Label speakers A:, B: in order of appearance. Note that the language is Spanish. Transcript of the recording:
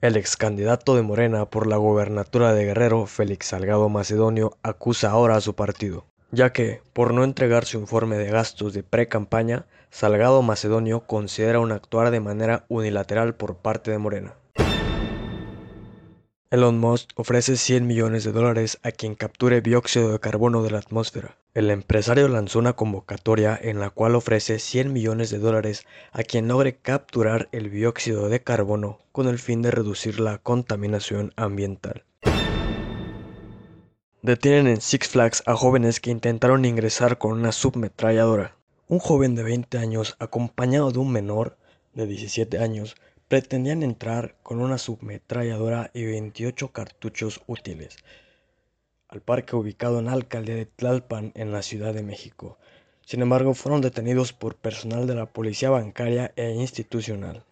A: El ex candidato de Morena por la gobernatura de Guerrero, Félix Salgado Macedonio, acusa ahora a su partido, ya que, por no entregar su informe de gastos de pre-campaña, Salgado Macedonio considera un actuar de manera unilateral por parte de Morena. Elon Musk ofrece 100 millones de dólares a quien capture dióxido de carbono de la atmósfera. El empresario lanzó una convocatoria en la cual ofrece 100 millones de dólares a quien logre capturar el dióxido de carbono con el fin de reducir la contaminación ambiental. Detienen en Six Flags a jóvenes que intentaron ingresar con una submetralladora. Un joven de 20 años acompañado de un menor de 17 años pretendían entrar con una submetralladora y 28 cartuchos útiles al parque ubicado en Alcaldía de Tlalpan en la Ciudad de México. Sin embargo, fueron detenidos por personal de la Policía Bancaria e Institucional.